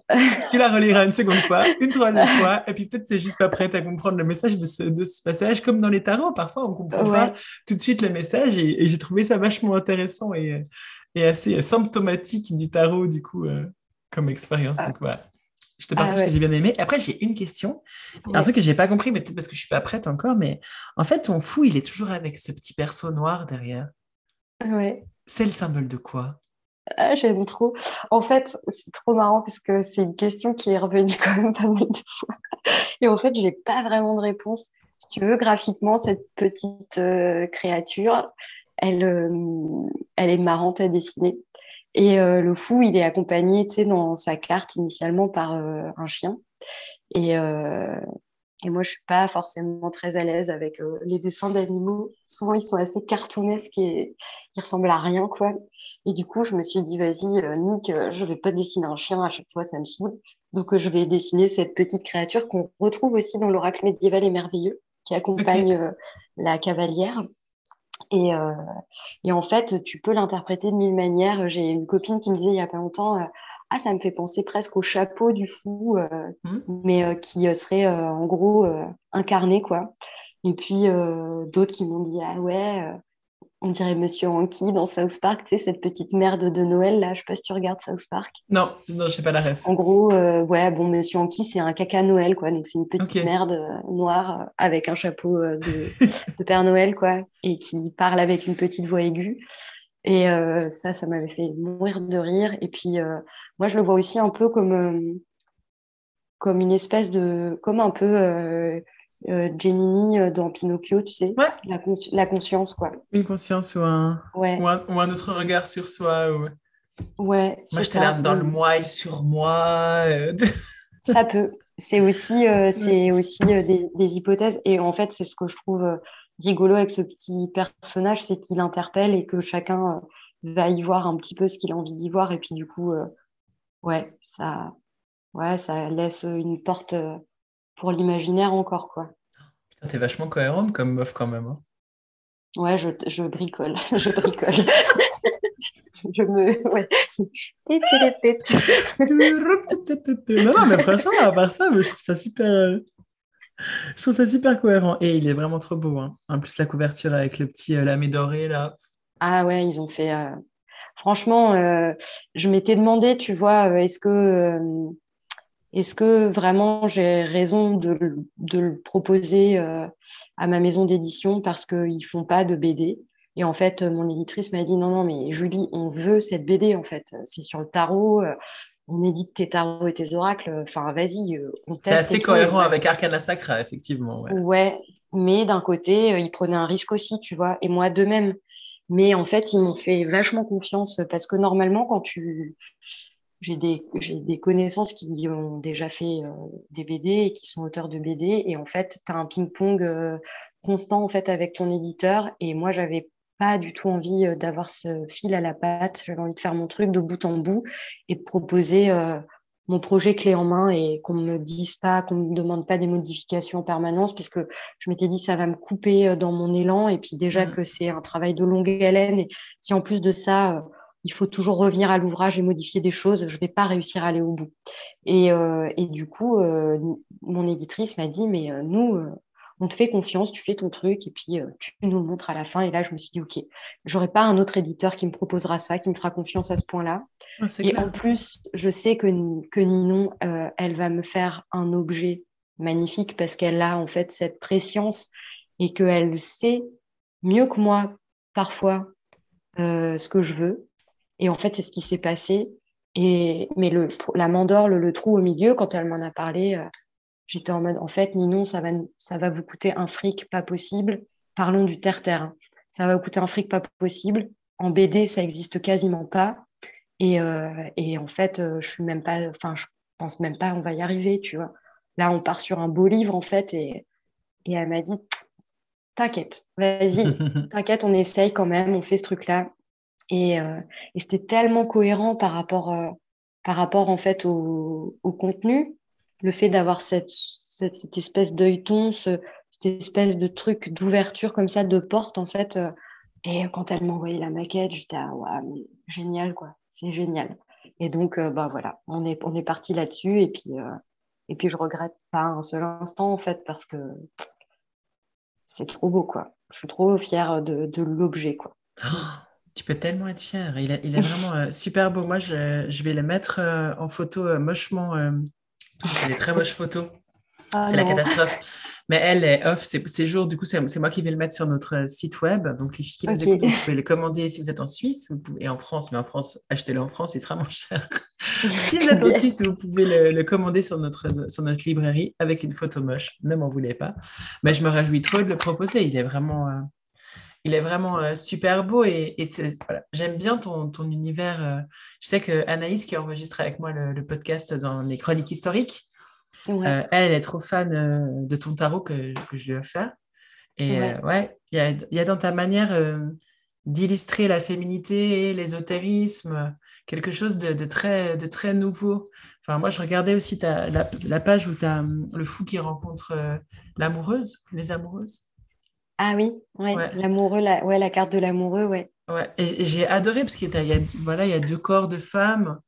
tu la reliras une seconde fois, une troisième fois, et puis peut-être c'est juste pas prête à comprendre le message de ce, de ce, passage, comme dans les tarots, parfois on comprend pas tout de suite le message et, et j'ai trouvé ça vachement intéressant et, et assez symptomatique du tarot, du coup, euh, comme expérience. Donc, voilà. Je te partage ah ce que j'ai bien aimé. Après, j'ai une question. Un truc que j'ai pas compris, mais peut-être parce que je suis pas prête encore. Mais en fait, ton fou, il est toujours avec ce petit perso noir derrière. Ouais. C'est le symbole de quoi? Ah, J'aime trop. En fait, c'est trop marrant parce que c'est une question qui est revenue quand même pas mal de fois. Et en fait, j'ai pas vraiment de réponse. Si tu veux, graphiquement, cette petite euh, créature, elle, euh, elle est marrante à dessiner. Et euh, le fou, il est accompagné, tu sais, dans sa carte initialement par euh, un chien. Et, et moi, je suis pas forcément très à l'aise avec les dessins d'animaux. Souvent, ils sont assez cartoonesques et ils ressemblent à rien, quoi. Et du coup, je me suis dit, vas-y, Nick, je vais pas dessiner un chien à chaque fois, ça me saoule. Donc, je vais dessiner cette petite créature qu'on retrouve aussi dans l'oracle médiéval et merveilleux, qui accompagne la cavalière. Et, euh, et, en fait, tu peux l'interpréter de mille manières. J'ai une copine qui me disait il y a pas longtemps, euh, ah, ça me fait penser presque au chapeau du fou, euh, mmh. mais qui serait en gros incarné, quoi. Et puis d'autres qui m'ont dit, ah ouais, on dirait Monsieur Hanky dans South Park, tu sais, cette petite merde de Noël, là. Je sais pas si tu regardes South Park. Non, non, je sais pas la ref. En gros, euh, ouais, bon, Monsieur Hanky, c'est un caca Noël, quoi. Donc, c'est une petite merde euh, noire euh, avec un chapeau de, Père Noël, quoi, et qui parle avec une petite voix aiguë. Et ça, ça m'avait fait mourir de rire. Et puis, moi, je le vois aussi un peu comme, comme une espèce de. comme un peu euh, Gemini euh, dans Pinocchio, tu sais, la, la, conscience, quoi. Une conscience ou un, ou un, autre regard sur soi. Ou... Ouais. Moi, j'étais là dans le moi et sur moi. Euh, ça peut. C'est aussi, c'est aussi des, des, hypothèses. Et en fait, c'est ce que je trouve rigolo avec ce petit personnage, c'est qu'il interpelle et que chacun va y voir un petit peu ce qu'il a envie d'y voir. Et puis, du coup, ouais, ça, ouais, ça laisse une porte pour l'imaginaire encore, quoi. Putain, t'es vachement cohérente comme meuf quand même. Hein. Ouais, je, je bricole, je bricole. je me... Ouais. non, non, mais franchement, à part ça, je trouve ça super... Euh, Je trouve ça super cohérent. Et il est vraiment trop beau. Hein. En plus, la couverture avec le petit euh, lamé doré, là. Ah ouais, ils ont fait. Euh, franchement, euh, je m'étais demandé, tu vois, est-ce que, est-ce que vraiment j'ai raison de, de, le proposer à ma maison d'édition parce qu'ils font pas de BD et en fait, mon éditrice m'a dit non, non, mais Julie, on veut cette BD en fait. C'est sur le tarot on édite tes tarots et tes oracles. Enfin, vas-y, euh, C'est assez cohérent avec Arcana Sacra, effectivement. Ouais, mais d'un côté, euh, ils prenaient un risque aussi, tu vois, et moi de même. Mais en fait, ils m'ont fait vachement confiance parce que normalement, quand tu. J'ai des, des connaissances qui ont déjà fait euh, des BD et qui sont auteurs de BD. Et en fait, tu as un ping-pong constant en fait, avec ton éditeur. Et moi, j'avais pas du tout envie euh, d'avoir ce fil à la patte. J'avais envie de faire mon truc de bout en bout et de proposer euh, mon projet clé en main et qu'on ne me dise pas, qu'on ne me demande pas des modifications en permanence, puisque je m'étais dit ça va me couper euh, dans mon élan. Et puis déjà mmh. que c'est un travail de longue haleine. Et si en plus de ça, il faut toujours revenir à l'ouvrage et modifier des choses, je ne vais pas réussir à aller au bout. Et, et du coup, mon éditrice m'a dit, mais nous, on te fait confiance, tu fais ton truc et puis euh, tu nous le montres à la fin. Et là, je me suis dit, OK, j'aurai pas un autre éditeur qui me proposera ça, qui me fera confiance à ce point-là. et en plus, je sais que, que Ninon, euh, elle va me faire un objet magnifique parce qu'elle a en fait cette préscience et qu'elle sait mieux que moi parfois euh, ce que je veux. Et en fait, c'est ce qui s'est passé. Et, mais le, la mandorle, le, trou au milieu, quand elle m'en a parlé, J'étais en mode, en fait, Ninon, ça va, ça va vous coûter un fric pas possible. Parlons du terre-terre. Ça va vous coûter un fric pas possible. En BD, ça existe quasiment pas. Et, euh, et en fait, euh, je suis même pas, enfin, je pense même pas, on va y arriver, tu vois. Là, on part sur un beau livre, en fait, et, et elle m'a dit, t'inquiète, vas-y, t'inquiète, on essaye quand même, on fait ce truc-là. Et, euh, et c'était tellement cohérent par rapport, par rapport en fait au, contenu le fait d'avoir cette, cette, espèce d'œilleton, cette espèce de truc d'ouverture comme ça, de porte en fait. Euh, et quand elle m'a envoyé la maquette, j'étais ah, ouais, génial quoi, c'est génial. Et donc euh, bah voilà, on est on est parti là-dessus et puis euh, et puis je regrette pas un seul instant en fait parce que c'est trop beau quoi. Je suis trop fière de, de l'objet quoi. Tu peux tellement être fière. Il est, il est vraiment super beau. Moi, je, je vais le mettre en photo mochement c'est des très moches photos. Ah c'est la catastrophe. Mais elle est off ces jours. Du coup, c'est moi qui vais le mettre sur notre euh, site web. Donc, les filles qui nous écoutent, vous pouvez le commander si vous êtes en Suisse vous pouvez, et en France. Mais en France, achetez-le en France, il sera moins cher. si vous êtes en Suisse, vous pouvez le, commander sur notre, sur notre librairie avec une photo moche. Ne m'en voulez pas. Mais je me réjouis trop de le proposer. Il est vraiment, euh, il est vraiment euh, super beau. Et, j'aime bien ton, ton univers. je sais que Anaïs, qui enregistre avec moi le podcast dans les chroniques historiques, euh, elle, est trop fan euh, de ton tarot que, je lui ai offert. Et ouais, euh, il y, a, dans ta manière d'illustrer la féminité l'ésotérisme quelque chose de, très, de très nouveau. Enfin, moi, je regardais aussi ta, la, page où tu as hum, le fou qui rencontre l'amoureuse, les amoureuses. Ah oui, ouais, l'amoureux, la, ouais, la carte de l'amoureux, ouais. Ouais, et j'ai adoré parce qu'il y, a, voilà, il y a deux corps de femmes,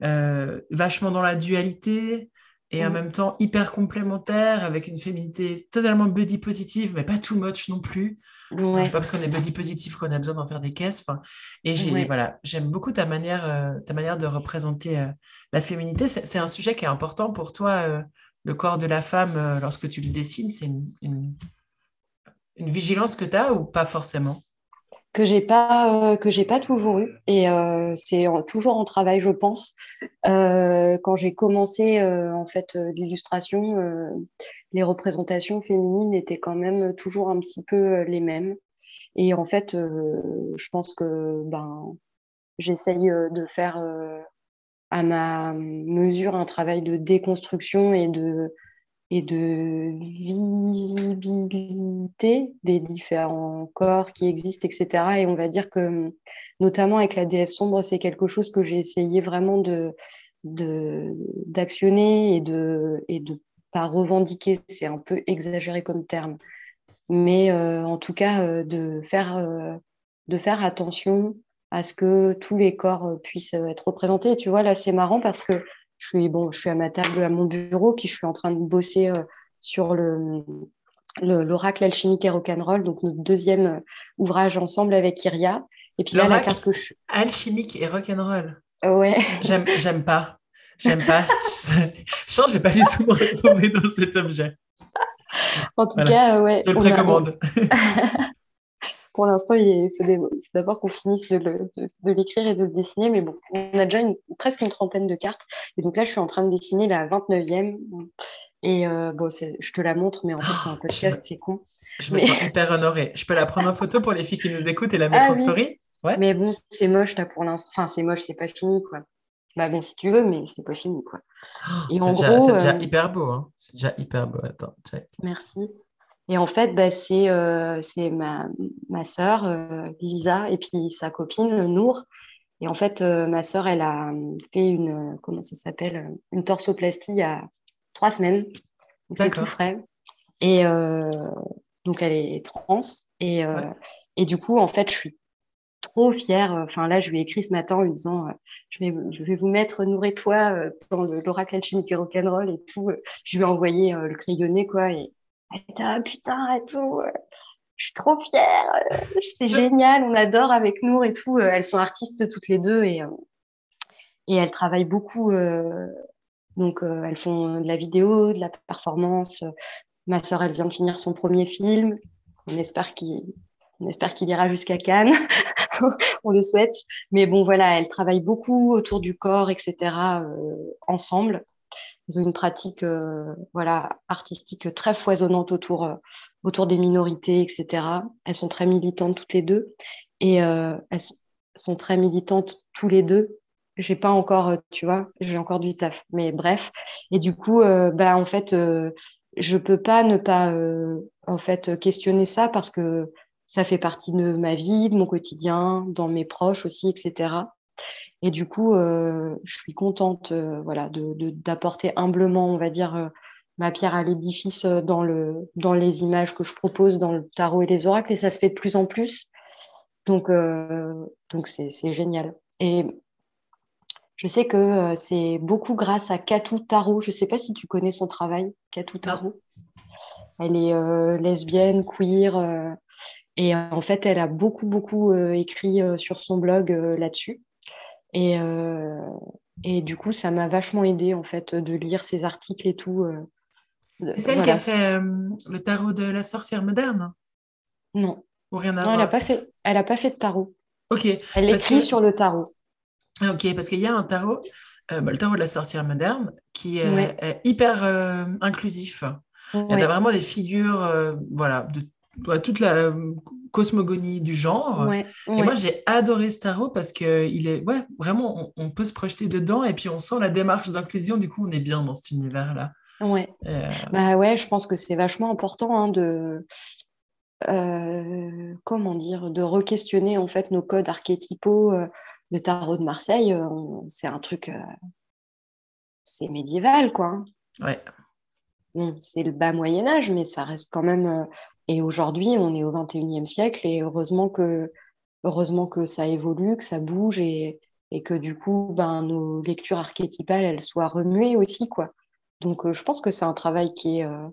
vachement dans la dualité, et en mm. même temps hyper complémentaire, avec une féminité totalement body positive, mais pas too much non plus. Ouais. Pas parce qu'on est body positive qu'on a besoin d'en faire des caisses. Et j'ai, voilà, j'aime beaucoup ta manière, euh, ta manière de représenter euh, la féminité. C'est, un sujet qui est important pour toi, euh, le corps de la femme, lorsque tu le dessines. C'est une, une, une vigilance que tu as ou pas forcément? Que j'ai pas euh, que j'ai pas toujours eu. Et euh, c'est toujours en travail je pense. Euh, quand j'ai commencé en fait l'illustration les représentations féminines étaient quand même toujours un petit peu les mêmes. Et en fait je pense que ben j'essaye de faire à ma mesure un travail de déconstruction et de et de visibilité des différents corps qui existent, etc. Et on va dire que, notamment avec la déesse sombre, c'est quelque chose que j'ai essayé vraiment de d'actionner et de et de pas revendiquer, c'est un peu exagéré comme terme, mais euh, en tout cas euh, de faire euh, de faire attention à ce que tous les corps puissent être représentés. Et tu vois là, c'est marrant parce que je suis, bon, je suis à ma table à mon bureau, puis je suis en train de bosser euh, sur le l'oracle alchimique et rock'n'roll, donc notre deuxième ouvrage ensemble avec Iria. Et puis là, la carte que je... Alchimique et rock'n'roll. Ouais. J'aime, j'aime pas. J'aime pas. je sens que je vais pas du tout me retrouver dans cet objet. En tout cas, ouais. Je le précommande. Pour l'instant, il faut d'abord qu'on finisse de, l'écrire et de le dessiner. Mais bon, on a déjà presque une trentaine de cartes. Et donc là, je suis en train de dessiner la 29e. Et euh, bon, je te la montre, mais en fait, c'est un oh, podcast, c'est con. Je me sens hyper honorée. Je peux la prendre en photo pour les filles qui nous écoutent et la mettre ah en story ouais. Mais bon, c'est moche là pour l'instant. Enfin, c'est moche, c'est pas fini quoi. Bah bon, si tu veux, mais c'est pas fini quoi. Oh, déjà, c'est déjà euh, hyper beau. Hein. C'est déjà hyper beau. Attends, check. Merci. Et en fait, bah, c'est euh, ma, ma sœur, euh, Lisa, et puis sa copine, Nour. Et en fait, euh, ma sœur, elle a fait une, comment ça s'appelle, une torsoplastie il y a trois semaines. Donc, c'est tout frais. Et donc, elle est trans. Et, et du coup, en fait, je suis trop fière. Enfin, là, je lui ai écrit ce matin en lui disant je, vais, je vais vous mettre Nour et toi dans l'oracle alchimique et rock'n'roll et tout. Je lui ai envoyé le crayonné, quoi. Et, ah, putain et tout. Je suis trop fière. C'est génial. On adore avec Nour et tout. Elles sont artistes toutes les deux et, et elles travaillent beaucoup. Euh, donc, euh, elles font de la vidéo, de la performance. Ma sœur, elle vient de finir son premier film. On espère qu'il on espère qu'il ira jusqu'à Cannes. on le souhaite. Mais bon, voilà, elles travaillent beaucoup autour du corps, etc., euh, ensemble. Elles ont une pratique euh, voilà, artistique très foisonnante autour, euh, autour des minorités, etc. Elles sont très militantes toutes les deux. Et euh, elles sont très militantes tous les deux. J'ai pas encore, tu vois, j'ai encore du taf. Mais bref. Et du coup, bah, en fait, je peux pas ne pas en fait, questionner ça parce que ça fait partie de ma vie, de mon quotidien, dans mes proches aussi, etc. Et du coup, euh, je suis contente euh, voilà, d'apporter humblement, on va dire, euh, ma pierre à l'édifice dans, le, dans les images que je propose dans le tarot et les oracles. Et ça se fait de plus en plus. Donc, donc c'est génial. Et je sais que c'est beaucoup grâce à Katou Tarot. Je ne sais pas si tu connais son travail, Katou Tarot. Elle est lesbienne, queer. et en fait, elle a beaucoup, beaucoup écrit sur son blog là-dessus. Et, euh, et du coup, ça m'a vachement aidé en fait de lire ces articles et tout. Euh, c'est elle qui a fait euh, le tarot de la sorcière moderne? Non. Ou rien à non, elle n'a pas fait. Elle a pas fait de tarot. Ok. Elle écrit sur le tarot. Ok, parce qu'il y a un tarot, bah, le tarot de la sorcière moderne, qui est, hyper inclusif. Il y a vraiment des figures, voilà, de toute la cosmogonie du genre. et moi, j'ai adoré ce tarot parce qu'il est, ouais, vraiment, on, peut se projeter dedans et puis on sent la démarche d'inclusion. Du coup, on est bien dans cet univers-là. Ouais. Euh, bah ouais, je pense que c'est vachement important hein, de, euh, comment dire, de re-questionner en fait nos codes archétypaux. Euh, le tarot de Marseille, c'est un truc, c'est médiéval, quoi. Hein. Ouais. Bon, c'est le bas Moyen Âge, mais ça reste quand même et aujourd'hui, on est au 21e siècle et heureusement que, heureusement que ça évolue, que ça bouge et, et que du coup, ben, nos lectures archétypales, elles soient remuées aussi. quoi. Donc, euh, je pense que c'est un travail qui est, euh,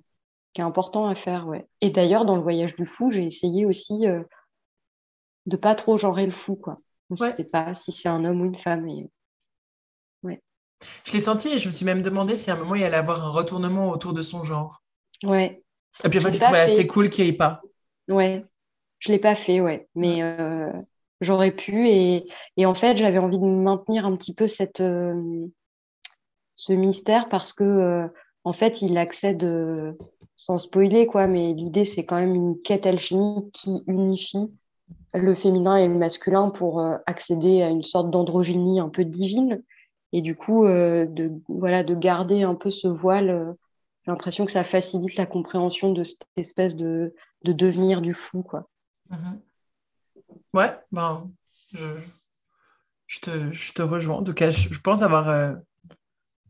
qui est important à faire. Ouais. Et d'ailleurs, dans le voyage du fou, j'ai essayé aussi euh, de pas trop genrer le fou. Quoi. Je ne sais pas si c'est un homme ou une femme. Et... Ouais. Je l'ai senti et je me suis même demandé si à un moment il allait avoir un retournement autour de son genre. Ouais, et puis en fait, tu trouvais assez cool qu'il n'y ait pas. Ouais, je ne l'ai pas fait, ouais. Mais euh, j'aurais pu. Et, et en fait, j'avais envie de maintenir un petit peu cette, euh, ce mystère parce que, euh, en fait, il accède, sans spoiler, quoi, mais l'idée, c'est quand même une quête alchimique qui unifie le féminin et le masculin pour accéder à une sorte d'androgynie un peu divine. Et du coup, de, voilà, de garder un peu ce voile j'ai l'impression que ça facilite la compréhension de cette espèce de, de devenir du fou. Quoi. Mhm. Ouais, ben, je, je, te, je, te, rejoins. En tout cas, je, pense avoir, euh,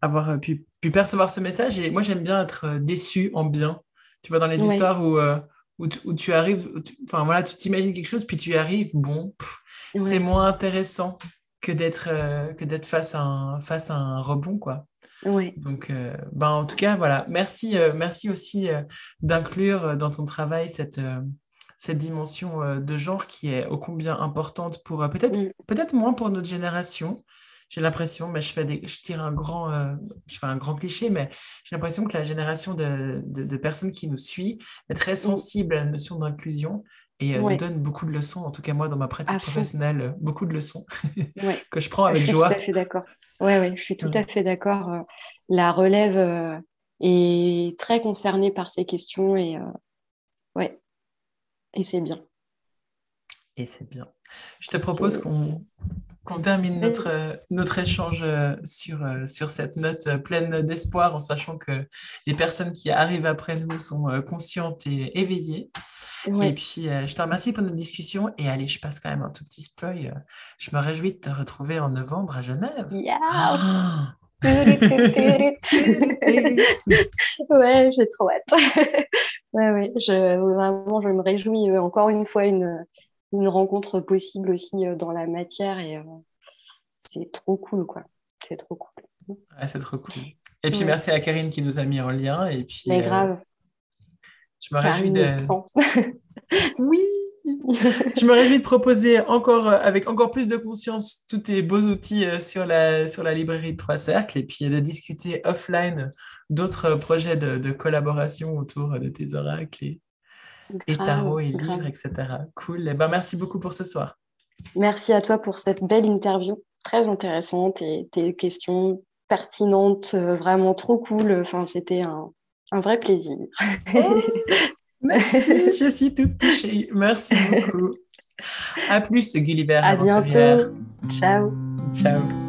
avoir euh, pu, pu, percevoir ce message. Et moi, j'aime bien être euh, déçu en bien. Tu vois, dans les histoires où, où, où, tu arrives, enfin voilà, tu t'imagines quelque chose, puis tu y arrives, bon, c'est moins intéressant que d'être que d'être face, à un, face à un rebond, quoi. Ouais. Donc, ben, en tout cas, voilà. Merci, merci aussi d'inclure dans ton travail cette, cette dimension de genre qui est ô combien importante pour peut-être Mm. peut-être moins pour notre génération. J'ai l'impression, mais je, fais des, je tire un grand, je fais un grand cliché, mais j'ai l'impression que la génération de, de, de personnes qui nous suit est très sensible à la notion d'inclusion et Ouais. nous donne beaucoup de leçons, en tout cas moi dans ma pratique À professionnelle, euh, beaucoup de leçons Ouais. que je prends Je avec suis joie. tout à fait d'accord. Ouais, ouais, je suis tout Mm. à fait d'accord. Euh, La relève euh, est très concernée par ces questions et euh, ouais, et c'est bien. Et c'est bien. Je te propose qu'on qu'on termine notre, notre échange sur, sur cette note pleine d'espoir en sachant que les personnes qui arrivent après nous sont conscientes et éveillées. Et puis, euh, je te remercie pour notre discussion. Et allez, je passe quand même un tout petit spoil. Je me réjouis de te retrouver en novembre à Genève. Yeah. Ah Ouais, j'ai trop hâte. Ouais, ouais, je, vraiment, je me réjouis euh, encore une fois une, une rencontre possible aussi euh, dans la matière et euh, c'est trop cool, quoi. C'est trop cool. Ouais, c'est trop cool. Et puis, Ouais. merci à Karine qui nous a mis en lien. Et puis, Mais grave, je me réjouis de... Oui Je me réjouis de proposer encore, euh, avec encore plus de conscience, tous tes beaux outils euh, sur la, sur la librairie de Trois Cercles et puis de discuter offline d'autres projets de, de collaboration autour de tes oracles et, et tarots et grave. livres, etc. Cool. Et ben, merci beaucoup pour ce soir. Merci à toi pour cette belle interview, très intéressante et tes questions pertinentes, euh, vraiment trop cool. Enfin, c'était un, un vrai plaisir. Merci, je suis toute touchée. Merci beaucoup. À plus, Gulliver À bientôt. Ciao. Ciao.